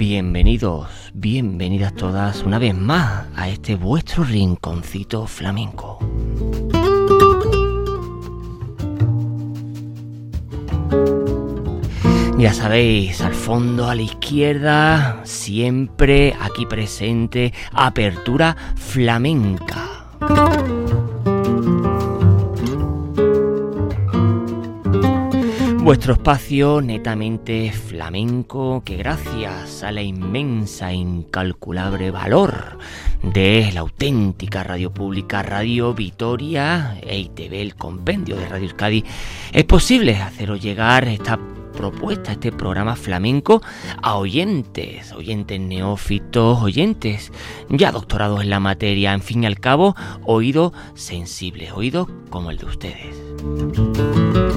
Bienvenidos, bienvenidas todas una vez más a este vuestro rinconcito flamenco. Ya sabéis, al fondo, a la izquierda, siempre aquí presente, apertura flamenca. Vuestro espacio netamente flamenco que gracias a la inmensa e incalculable valor de la auténtica radio pública Radio Vitoria e ITV, el compendio de Radio Euskadi, es posible haceros llegar esta propuesta, este programa flamenco a oyentes, oyentes neófitos, oyentes ya doctorados en la materia, en fin y al cabo, oídos sensibles, oídos como el de ustedes.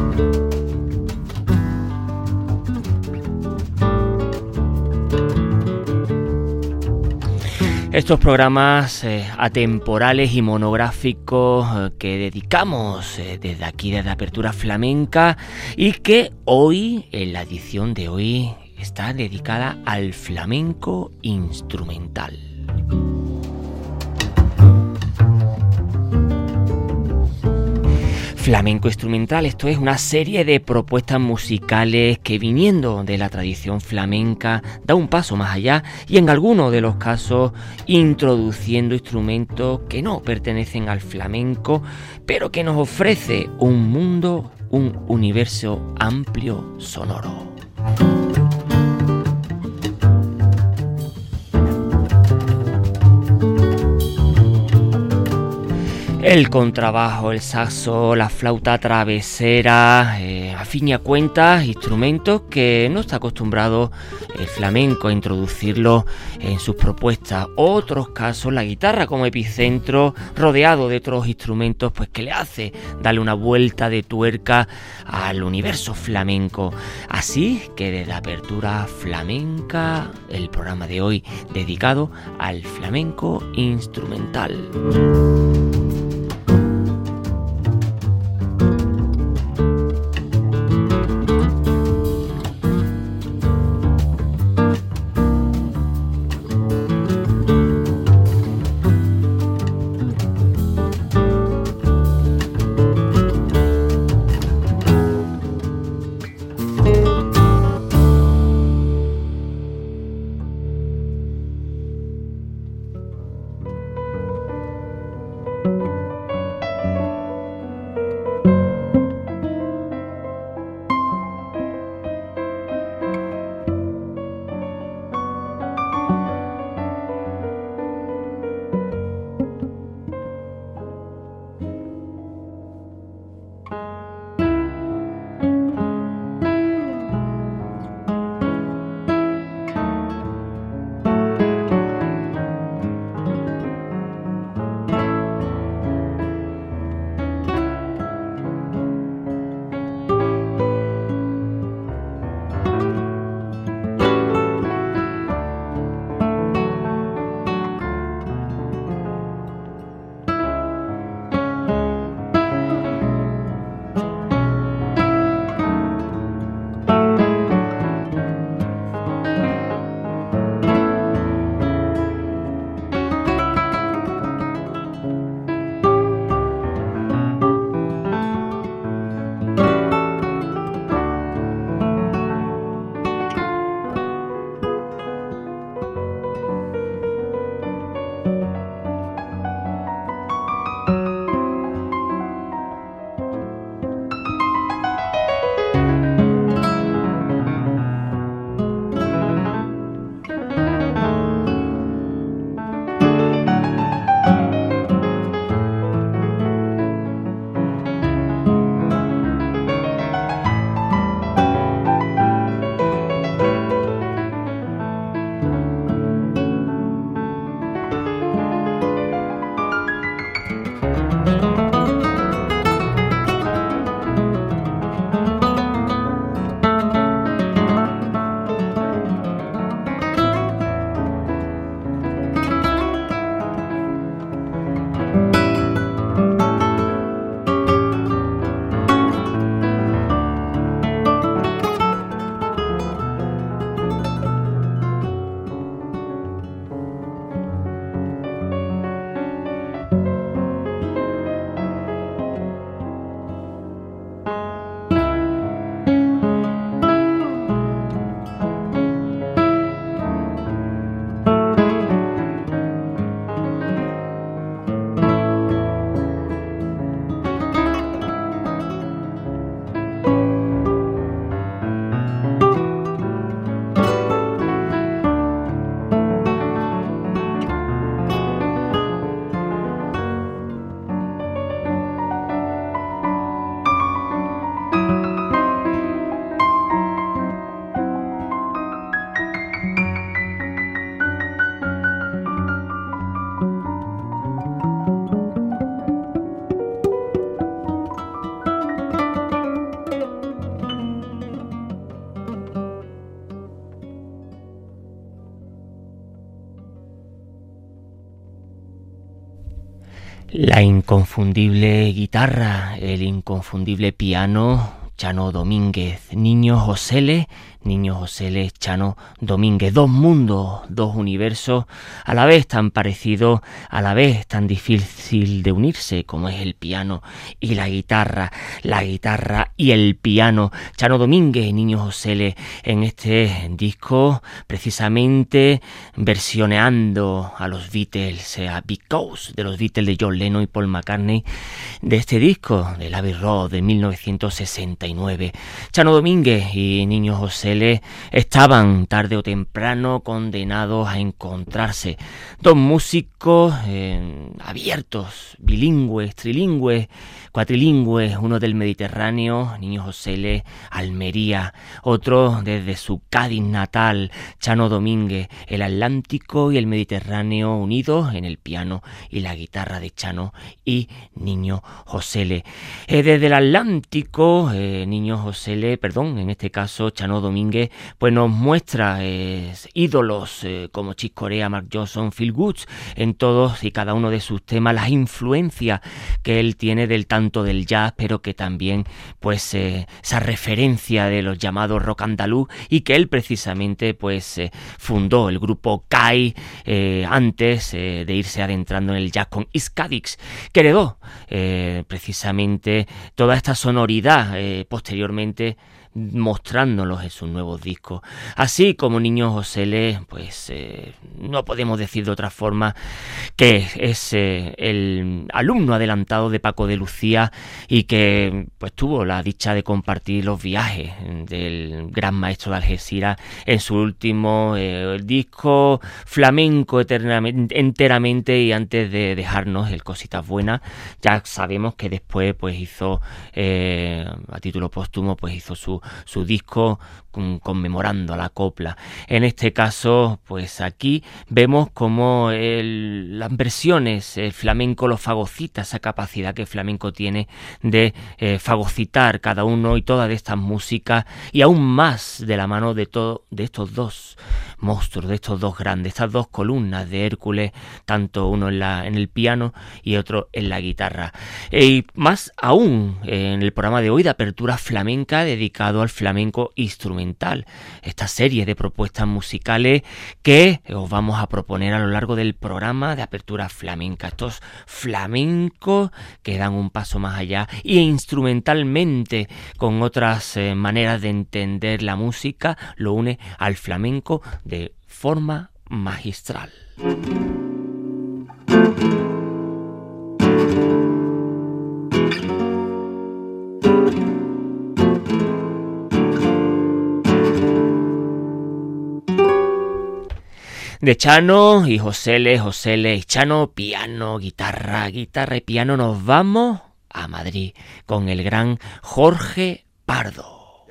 Estos programas eh, atemporales y monográficos eh, que dedicamos eh, desde aquí, desde Apertura Flamenca, y que hoy, en la edición de hoy, está dedicada al flamenco instrumental. Flamenco Instrumental, esto es una serie de propuestas musicales que viniendo de la tradición flamenca da un paso más allá y en algunos de los casos introduciendo instrumentos que no pertenecen al flamenco, pero que nos ofrece un mundo, un universo amplio sonoro. El contrabajo, el saxo, la flauta travesera, eh, a fin y cuentas, instrumentos que no está acostumbrado el flamenco a introducirlo en sus propuestas. Otros casos, la guitarra como epicentro, rodeado de otros instrumentos, pues que le hace darle una vuelta de tuerca al universo flamenco. Así que desde apertura flamenca, el programa de hoy dedicado al flamenco instrumental. inconfundible guitarra, el inconfundible piano, Chano Domínguez, Niño Josele Niño José Chano Domínguez. Dos mundos, dos universos, a la vez tan parecidos, a la vez tan difícil de unirse como es el piano y la guitarra, la guitarra y el piano. Chano Domínguez, Niño José en este disco, precisamente versioneando a los Beatles, a Because de los Beatles de John Lennon y Paul McCartney, de este disco, de Abbey Road de 1969. Chano Domínguez y Niño José estaban tarde o temprano condenados a encontrarse. Dos músicos eh, abiertos, bilingües, trilingües, cuatrilingües, uno del Mediterráneo, Niño José Almería, otro desde su Cádiz natal, Chano Domínguez, el Atlántico y el Mediterráneo unidos en el piano y la guitarra de Chano y Niño José eh, desde el Atlántico, eh, Niño José perdón, en este caso Chano Domínguez, pues nos muestra eh, ídolos eh, como Chick Corea, Mark Johnson, Phil Woods en todos y cada uno de sus temas, las influencias que él tiene del tanto del jazz, pero que también pues eh, esa referencia de los llamados rock andaluz y que él precisamente pues fundó el grupo Kai antes de irse adentrando en el jazz con Iskadix, que heredó precisamente toda esta sonoridad posteriormente mostrándolos en sus nuevos discos. Así como Niño José Le, pues eh, no podemos decir de otra forma que es eh, el alumno adelantado de Paco de Lucía y que pues tuvo la dicha de compartir los viajes del gran maestro de Algeciras en su último eh, disco flamenco enteramente y antes de dejarnos el Cositas Buenas ya sabemos que después pues hizo a título póstumo pues hizo su su disco conmemorando la copla. En este caso, pues aquí vemos como las versiones el flamenco lo fagocita, esa capacidad que el flamenco tiene de eh, fagocitar cada uno y todas de estas músicas y aún más de la mano de, todo, de estos dos monstruos, de estos dos grandes, estas dos columnas de Hércules, tanto uno en, la, en el piano y otro en la guitarra. Y más aún en el programa de hoy de apertura flamenca dedicado al flamenco instrumental esta serie de propuestas musicales que os vamos a proponer a lo largo del programa de apertura flamenca. Estos flamencos que dan un paso más allá y instrumentalmente con otras eh, maneras de entender la música lo une al flamenco de forma magistral. de Chano y Josele, Josele y Chano, piano, guitarra, guitarra y piano, nos vamos a Madrid con el gran Jorge Pardo.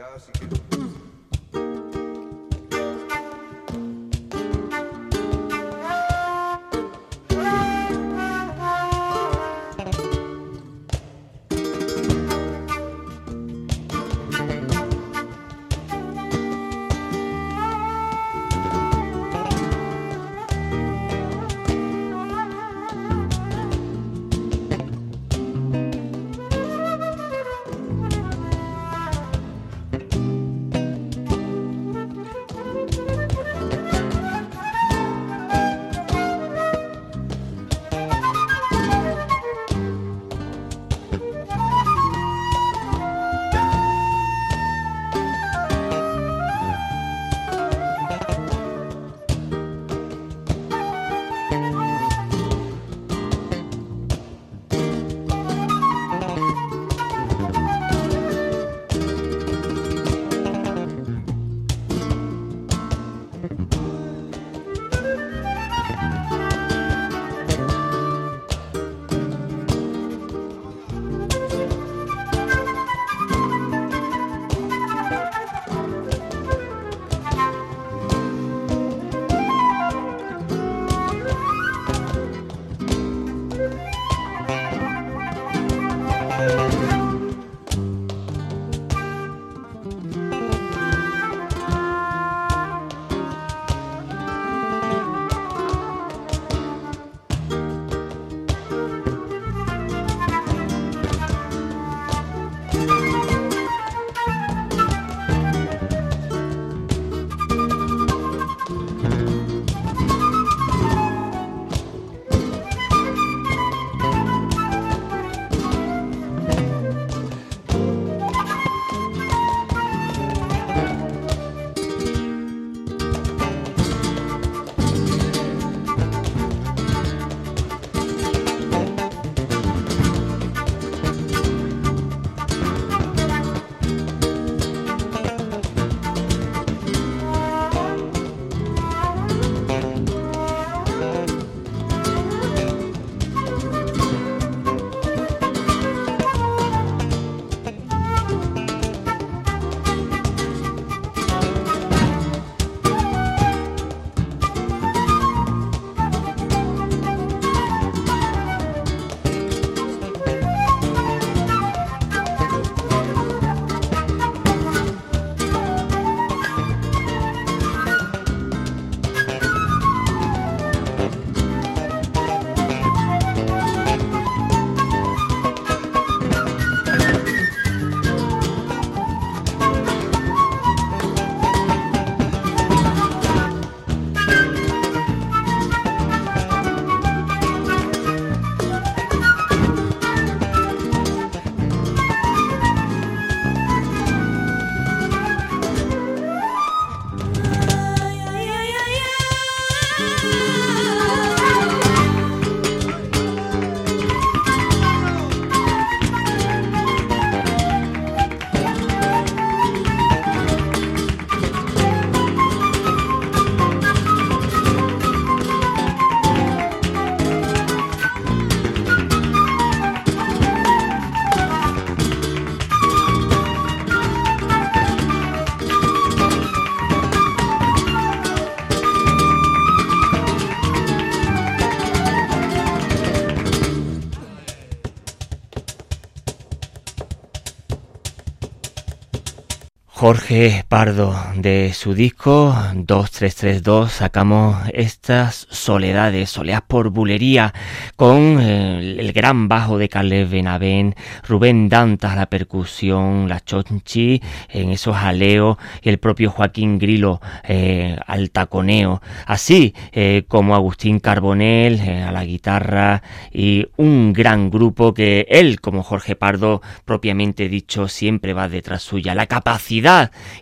Jorge Pardo, de su disco 2332 sacamos estas soledades, soleas por bulería, con eh, el gran bajo de Carles Benavén, Rubén Dantas la percusión, la chonchi en esos aleos y el propio Joaquín Grilo eh, al taconeo, así eh, como Agustín Carbonel a la guitarra y un gran grupo que él, como Jorge Pardo propiamente dicho, siempre va detrás suya, la capacidad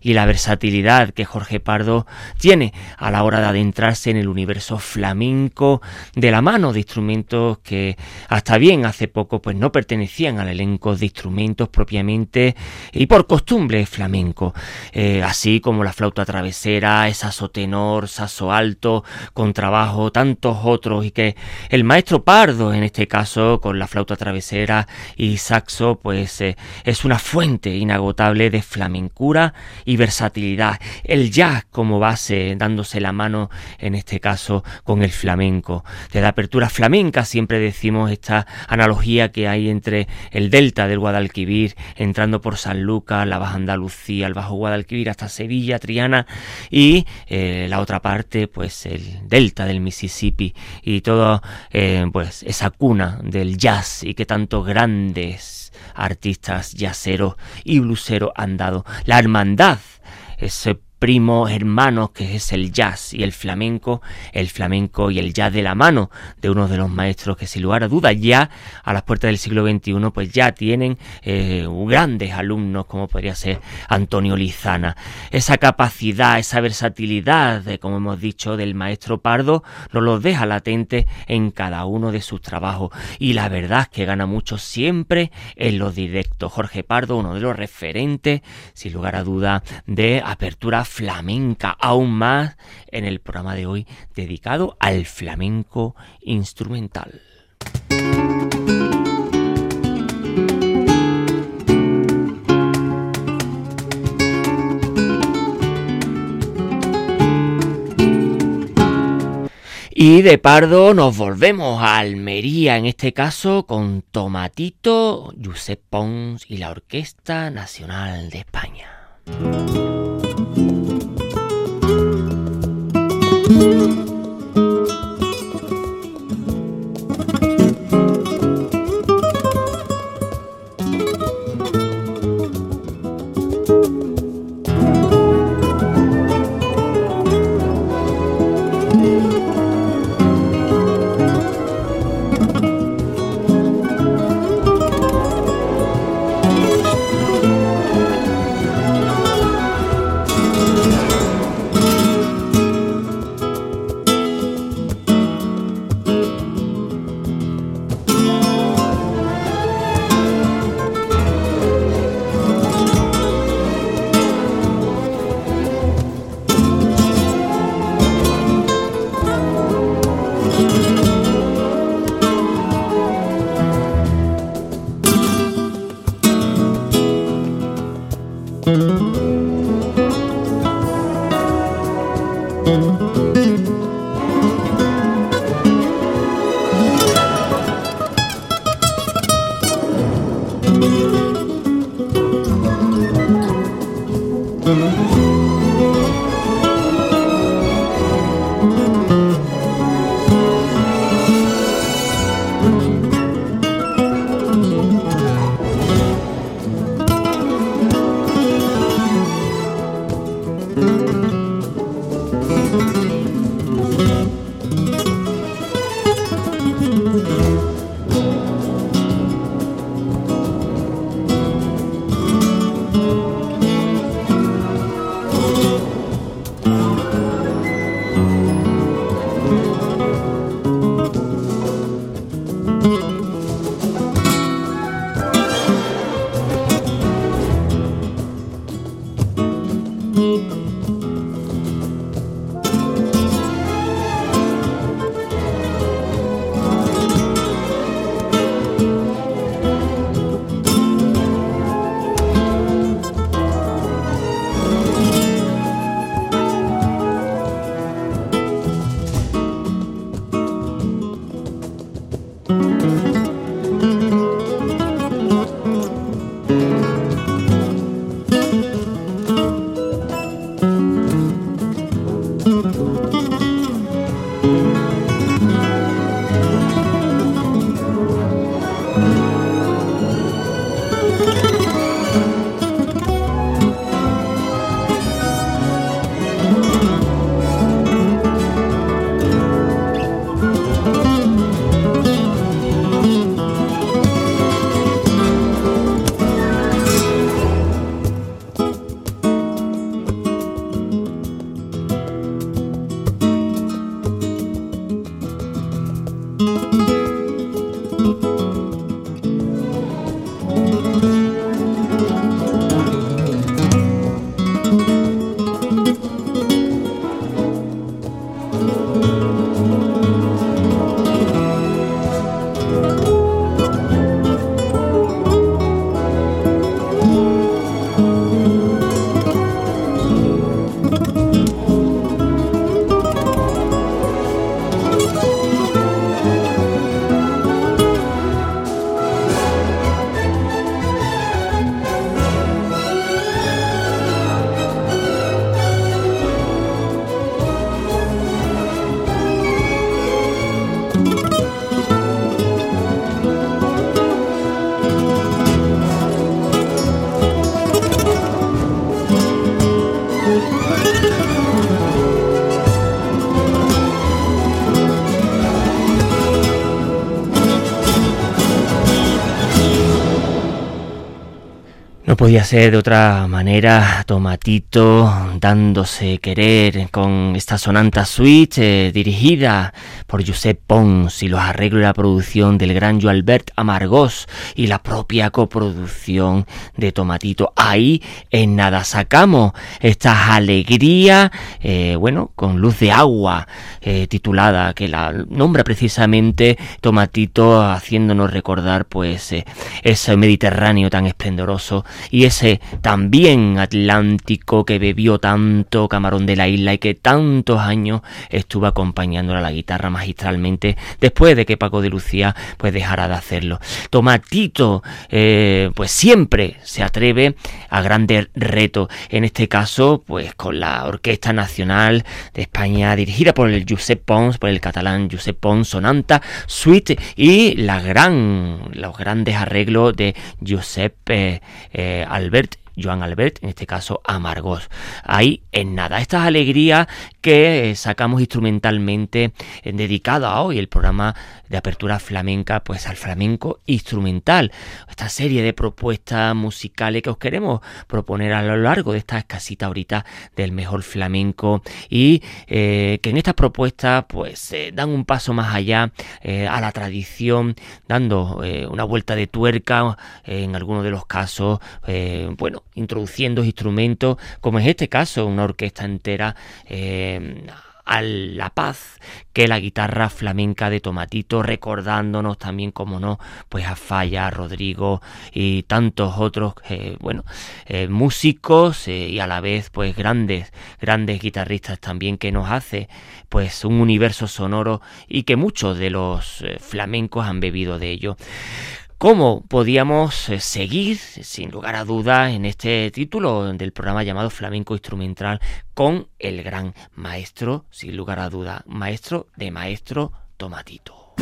y la versatilidad que Jorge Pardo tiene a la hora de adentrarse en el universo flamenco de la mano de instrumentos que hasta bien hace poco pues no pertenecían al elenco de instrumentos propiamente y por costumbre flamenco, eh, así como la flauta travesera, saso tenor, saso alto, contrabajo, tantos otros y que el maestro Pardo en este caso con la flauta travesera y saxo pues eh, es una fuente inagotable de y versatilidad. El jazz como base, dándose la mano en este caso con el flamenco. De la apertura flamenca siempre decimos esta analogía que hay entre el delta del Guadalquivir, entrando por San Lucas, la Baja Andalucía, el Bajo Guadalquivir hasta Sevilla, Triana y eh, la otra parte, pues el delta del Mississippi y toda eh, pues esa cuna del jazz y que tantos grandes artistas yaceros y bluseros han dado. La hermandad, ese primo hermano que es el jazz y el flamenco, el flamenco y el jazz de la mano de uno de los maestros que sin lugar a dudas ya a las puertas del siglo XXI pues ya tienen eh, grandes alumnos como podría ser Antonio Lizana. Esa capacidad, esa versatilidad, de, como hemos dicho, del maestro Pardo nos lo deja latente en cada uno de sus trabajos y la verdad es que gana mucho siempre en los directos. Jorge Pardo, uno de los referentes, sin lugar a duda, de apertura flamenca aún más en el programa de hoy dedicado al flamenco instrumental. Y de Pardo nos volvemos a Almería, en este caso con Tomatito, Josep Pons y la Orquesta Nacional de España. Thank you. Thank you. Podía ser de otra manera, Tomatito dándose querer con esta sonanta suite eh, dirigida por Josep Pons y los arreglos y la producción del gran Joalbert Albert Amargós y la propia coproducción de Tomatito. Ahí en nada sacamos esta alegría, eh, bueno, con luz de agua, eh, titulada, que la nombra precisamente Tomatito, haciéndonos recordar pues ese Mediterráneo tan esplendoroso y ese también Atlántico que bebió tanto Camarón de la Isla y que tantos años estuvo acompañándole a la guitarra magistralmente después de que Paco de Lucía pues dejara de hacerlo. Tomatito eh, pues siempre se atreve a grandes retos, en este caso pues con la Orquesta Nacional de España dirigida por el Josep Pons, por el catalán Josep Pons, Sonanta, Suite y la gran, los grandes arreglos de Josep eh, eh, Albert Joan Albert, en este caso Amargos. Ahí en nada. Estas alegrías que sacamos instrumentalmente eh, dedicado a hoy el programa de apertura flamenca, pues al flamenco instrumental. Esta serie de propuestas musicales que os queremos proponer a lo largo de esta escasita ahorita del mejor flamenco y eh, que en estas propuestas pues eh, dan un paso más allá a la tradición, dando una vuelta de tuerca en algunos de los casos, bueno, introduciendo instrumentos, como en este caso, una orquesta entera. Eh, a la paz que la guitarra flamenca de Tomatito, recordándonos también, como no, pues a Falla, a Rodrigo y tantos otros, eh, bueno, eh, músicos y a la vez, pues grandes, grandes guitarristas también que nos hace, pues un universo sonoro y que muchos de los flamencos han bebido de ello. ¿Cómo podíamos eh, seguir, sin lugar a dudas, en este título del programa llamado Flamenco Instrumental con el gran maestro, sin lugar a duda, maestro de maestro Tomatito?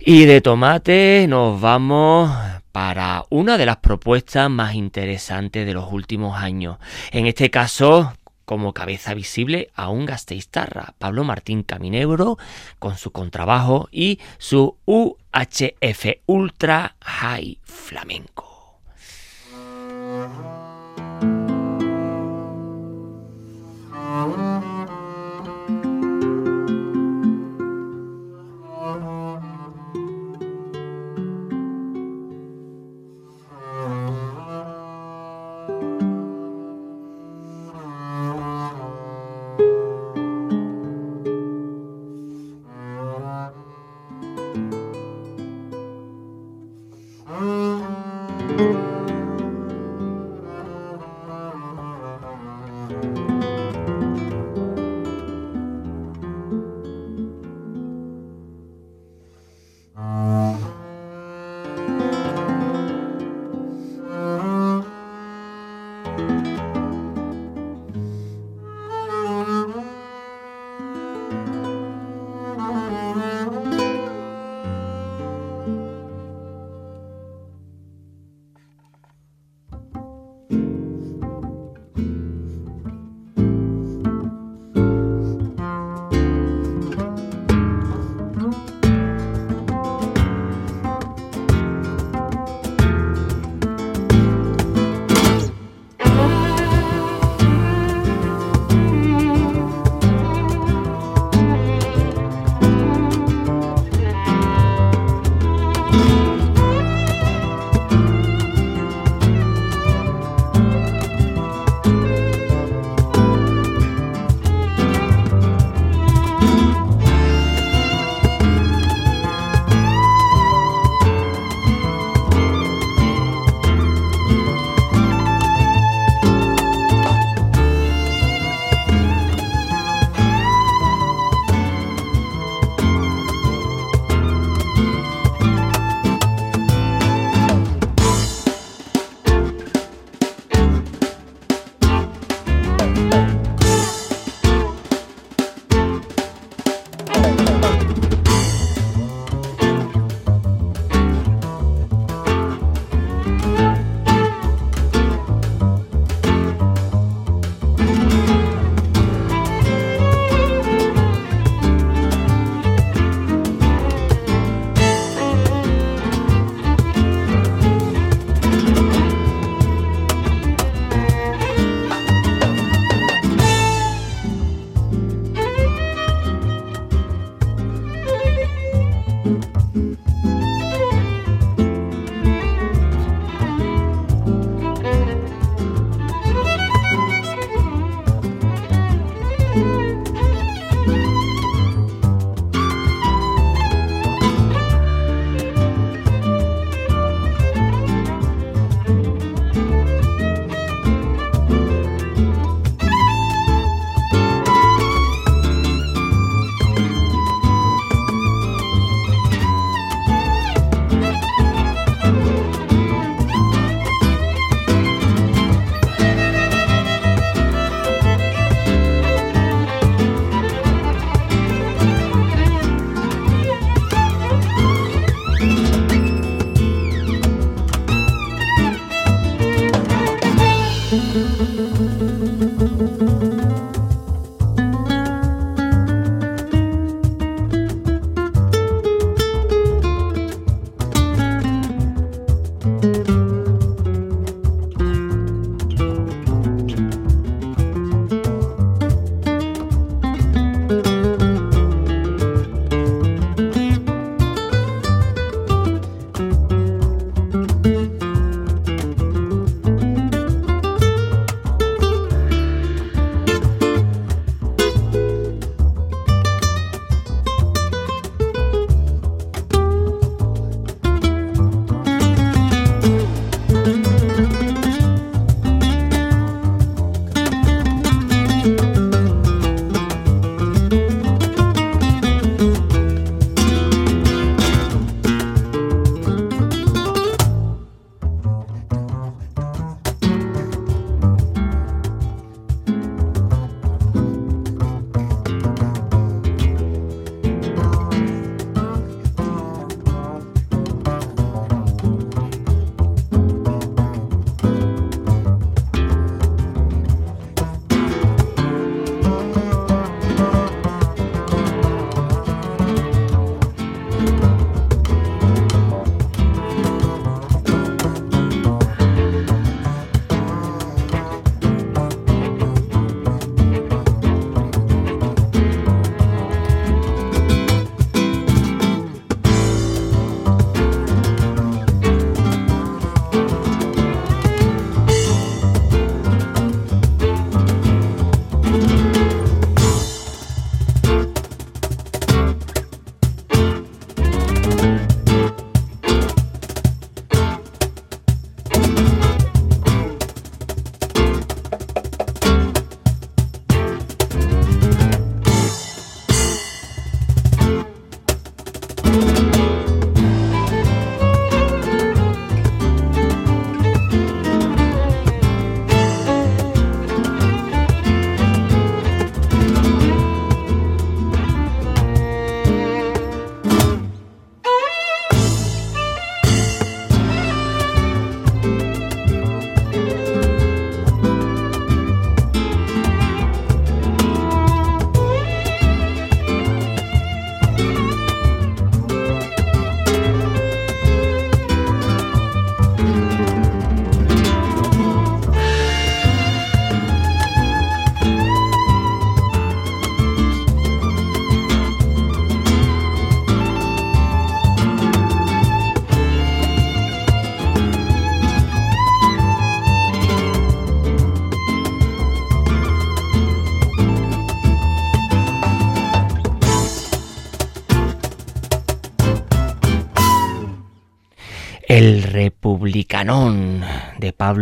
Y de tomate nos vamos para una de las propuestas más interesantes de los últimos años. En este caso, como cabeza visible a un gasteiztarra, Pablo Martín Caminebro, con su contrabajo y su UHF Ultra High Flamenco.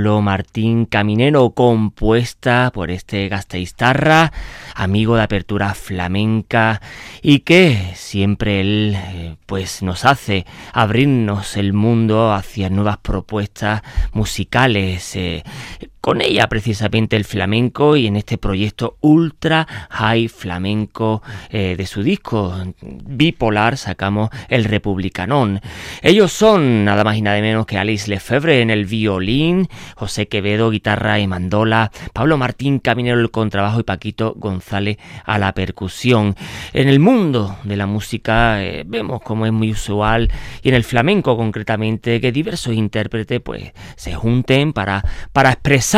Martín Caminero, compuesta por este gasteiztarra, amigo de apertura flamenca y que siempre él eh, pues nos hace abrirnos el mundo hacia nuevas propuestas musicales. Eh, con ella precisamente el flamenco y en este proyecto ultra high flamenco eh, de su disco bipolar sacamos el Republicanón. Ellos son nada más y nada menos que Alice Lefebvre en el violín, José Quevedo guitarra y mandola, Pablo Martín Caminero el contrabajo y Paquito González a la percusión. En el mundo de la música eh, vemos como es muy usual y en el flamenco concretamente que diversos intérpretes pues se junten para, para expresar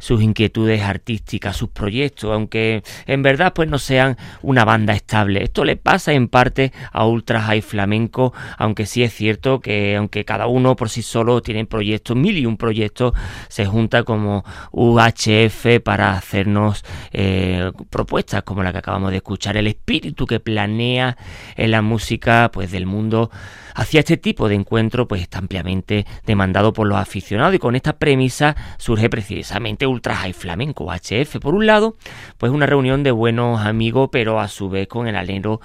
sus inquietudes artísticas, sus proyectos, aunque en verdad pues no sean una banda estable. Esto le pasa en parte a Ultra High Flamenco, aunque sí es cierto que aunque cada uno por sí solo tiene proyectos, mil y un proyectos, se junta como UHF para hacernos eh, propuestas como la que acabamos de escuchar, el espíritu que planea en la música pues del mundo hacia este tipo de encuentro pues está ampliamente demandado por los aficionados y con esta premisa surge precisamente Ultra High Flamenco HF. Por un lado, pues una reunión de buenos amigos, pero a su vez con el anhelo,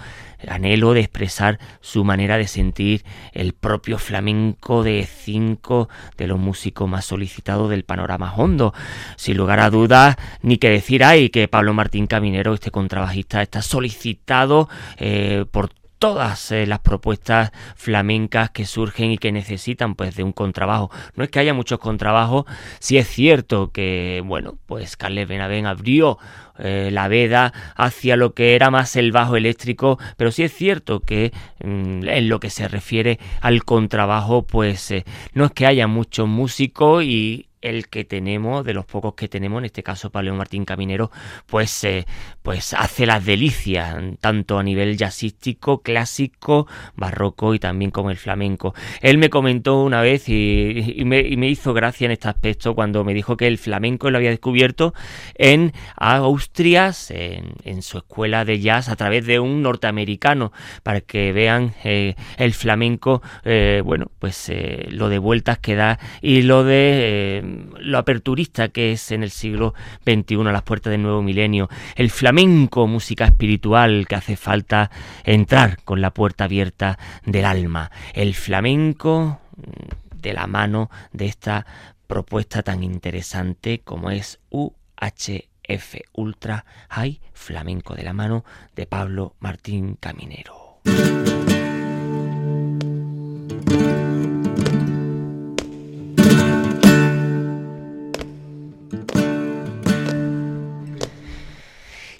anhelo de expresar su manera de sentir el propio flamenco de cinco de los músicos más solicitados del panorama hondo. Sin lugar a dudas, ni que decir hay que Pablo Martín Caminero, este contrabajista, está solicitado eh, por todas eh, las propuestas flamencas que surgen y que necesitan pues de un contrabajo. No es que haya muchos contrabajos, sí es cierto que, bueno, pues Carles Benavén abrió eh, la veda hacia lo que era más el bajo eléctrico, pero sí es cierto que mm, en lo que se refiere al contrabajo, pues eh, no es que haya muchos músicos y el que tenemos, de los pocos que tenemos, en este caso Pablo Martín Caminero, pues, eh, pues hace las delicias, tanto a nivel jazzístico, clásico, barroco y también con el flamenco. Él me comentó una vez y, me, hizo gracia en este aspecto cuando me dijo que el flamenco lo había descubierto en Austria, en, su escuela de jazz, a través de un norteamericano, para que vean eh, el flamenco, eh, bueno, pues lo de vueltas que da y lo de lo aperturista que es en el siglo XXI, a las puertas del nuevo milenio, el flamenco, música espiritual que hace falta entrar con la puerta abierta del alma, el flamenco mm, de la mano de esta propuesta tan interesante como es UHF Ultra High Flamenco de la mano de Pablo Martín Caminero.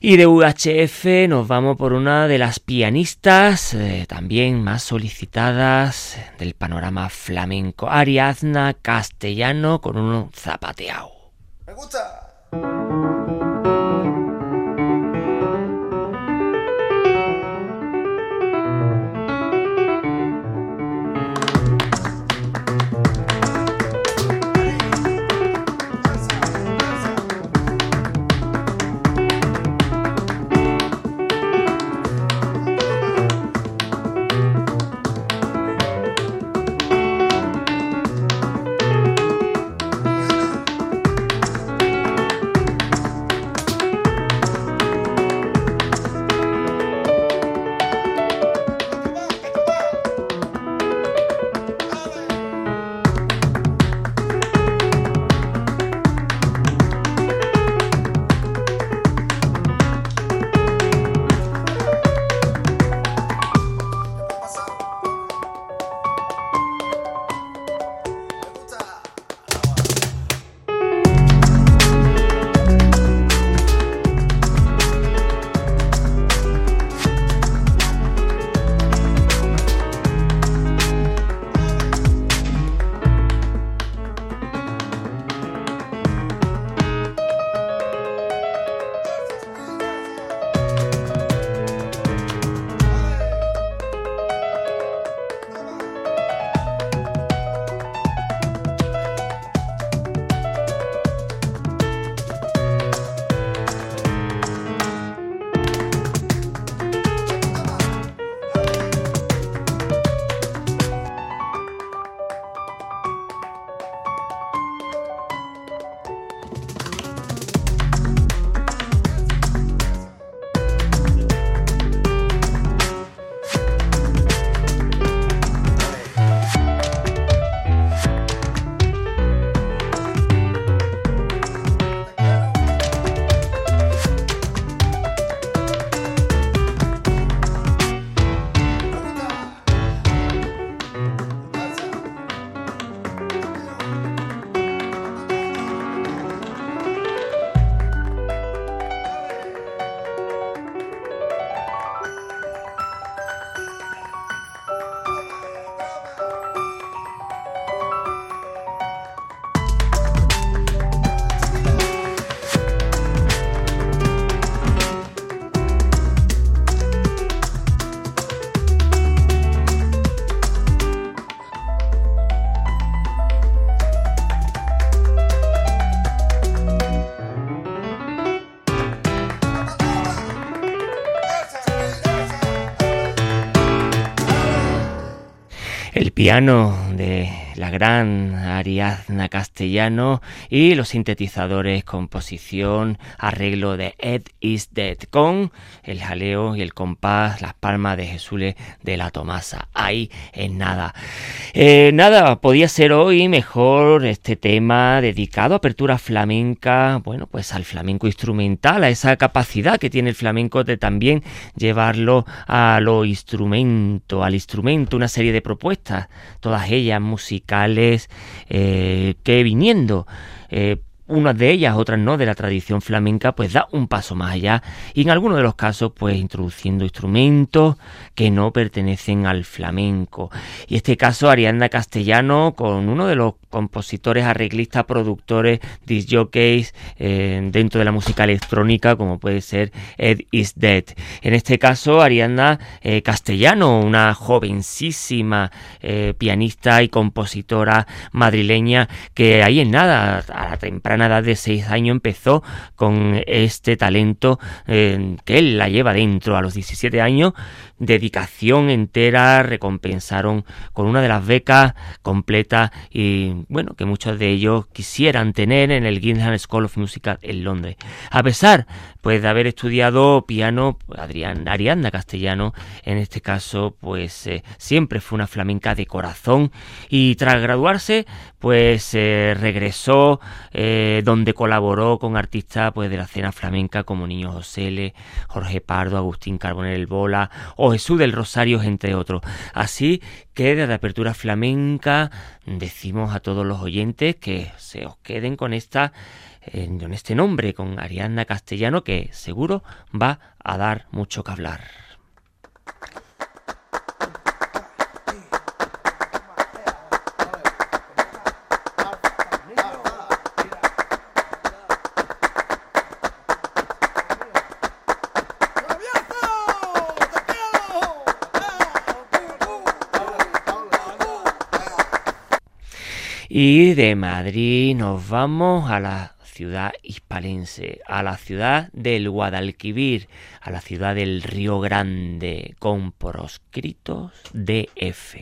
Y de UHF nos vamos por una de las pianistas eh, también más solicitadas del panorama flamenco, Ariadna Castellano con un zapateado. Me gusta. De la gran Ariadna Castellano y los sintetizadores, composición, arreglo de Ed is Dead con el jaleo y el compás, las palmas de Jesús de la Tomasa. Ahí en nada. Eh, nada, podía ser hoy mejor este tema dedicado a apertura flamenca, bueno, pues al flamenco instrumental, a esa capacidad que tiene el flamenco de también llevarlo a lo instrumento, al instrumento, una serie de propuestas todas ellas musicales, que viniendo eh, unas de ellas, otras no, de la tradición flamenca, pues da un paso más allá y en algunos de los casos, pues introduciendo instrumentos que no pertenecen al flamenco. Y este caso, Arianda Castellano, con uno de los compositores, arreglistas, productores, disjockeys eh, dentro de la música electrónica, como puede ser Ed Is Dead. En este caso, Arianda eh, Castellano, una jovencísima eh, pianista y compositora madrileña que ahí en nada, a la temprana edad de 6 años, empezó con este talento que él la lleva dentro a los 17 años dedicación entera, recompensaron con una de las becas completas y bueno, que muchos de ellos quisieran tener en el Guildhall School of Music en Londres. A pesar pues de haber estudiado piano, Adrián, Arianda Castellano, en este caso, pues eh, siempre fue una flamenca de corazón y tras graduarse, pues eh, regresó eh, donde colaboró con artistas pues de la escena flamenca como Niño José Jorge Pardo, Agustín Carbonell Bola o Jesús del Rosario, entre otros. Así que desde Apertura Flamenca decimos a todos los oyentes que se os queden con esta en este nombre, con Ariadna Castellano, que seguro va a dar mucho que hablar. Y de Madrid nos vamos a la ciudad hispalense, a la ciudad del Guadalquivir, a la ciudad del Río Grande, con proscritos DF.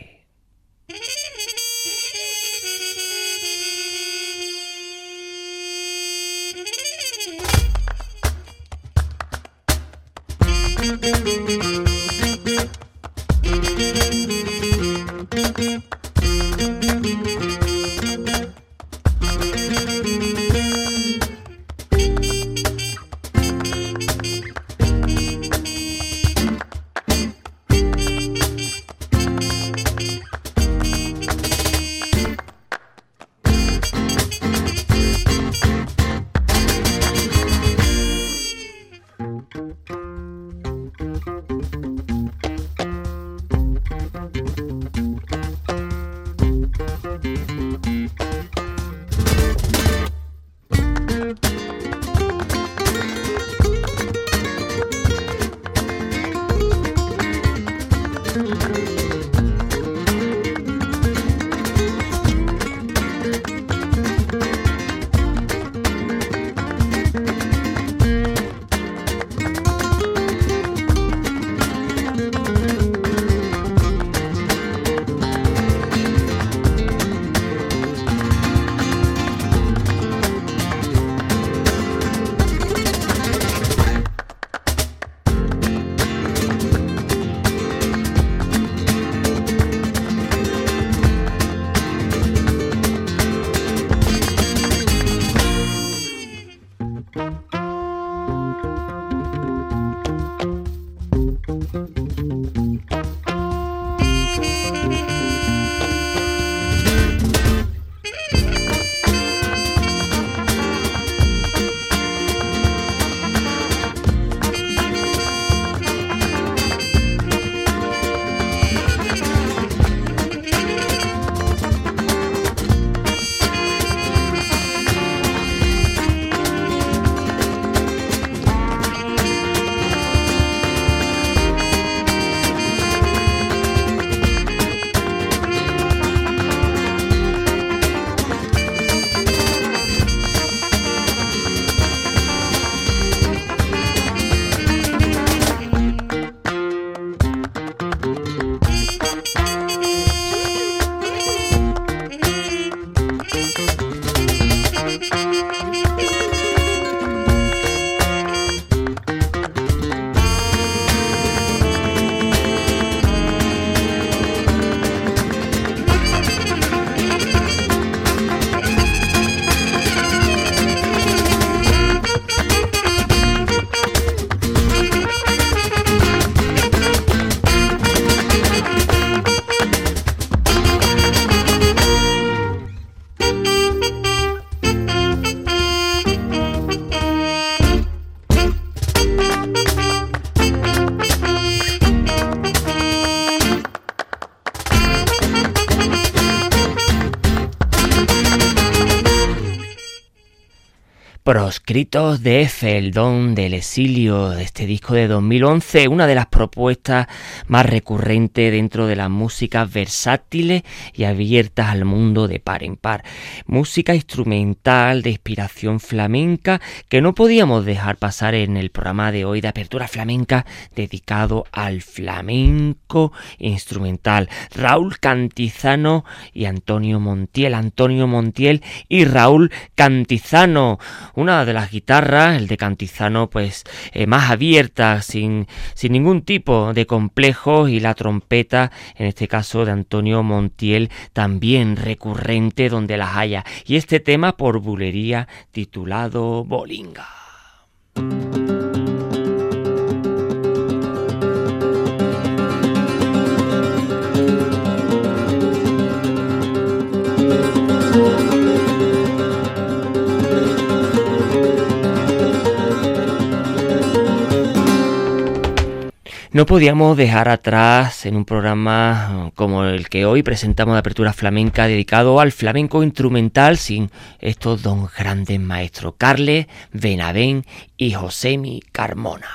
Proscritos de Eiffel, Don del Exilio, de este disco de 2011, una de las propuestas más recurrentes dentro de las músicas versátiles y abiertas al mundo de par en par. Música instrumental de inspiración flamenca que no podíamos dejar pasar en el programa de hoy de Apertura Flamenca dedicado al flamenco instrumental. Raúl Cantizano y Antonio Montiel. Antonio Montiel y Raúl Cantizano una de las guitarras, el de Cantizano, pues eh, más abierta, sin, sin ningún tipo de complejo, y la trompeta, en este caso de Antonio Montiel, también recurrente donde las haya. Y este tema por bulería titulado Bolinga. No podíamos dejar atrás en un programa uh, como el que hoy presentamos de Apertura Flamenca dedicado al flamenco instrumental sin estos dos grandes maestros, Carles Benavén y Josemi Carmona.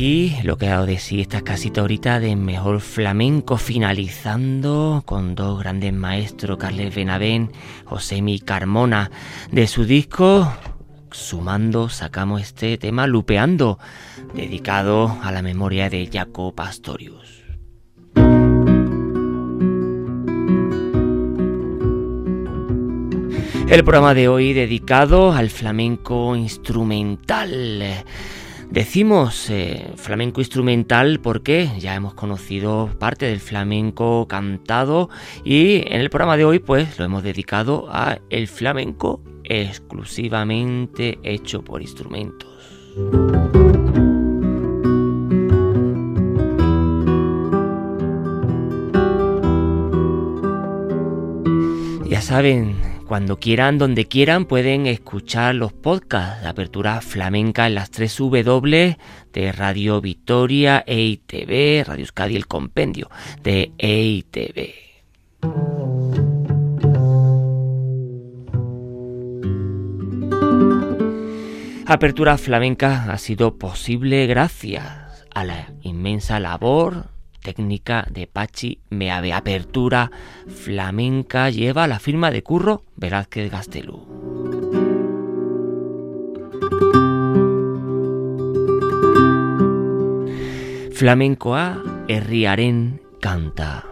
Aquí lo que ha dado de sí esta casita ahorita de mejor flamenco, finalizando con dos grandes maestros, Carles Benavén, Josemi Carmona, de su disco. Sumando, sacamos este tema Lupeando, dedicado a la memoria de Jaco Pastorius. El programa de hoy dedicado al flamenco instrumental. Decimos eh, flamenco instrumental porque ya hemos conocido parte del flamenco cantado y en el programa de hoy pues lo hemos dedicado a el flamenco exclusivamente hecho por instrumentos. Ya saben, cuando quieran, donde quieran, pueden escuchar los podcasts de Apertura Flamenca en las 3 W de Radio Victoria, EITV, Radio Euskadi, el compendio de EITV. Apertura Flamenca ha sido posible gracias a la inmensa labor técnica de Pachi Meave. Apertura flamenca lleva la firma de Curro Velázquez Gastelú. Flamencoa herriaren canta.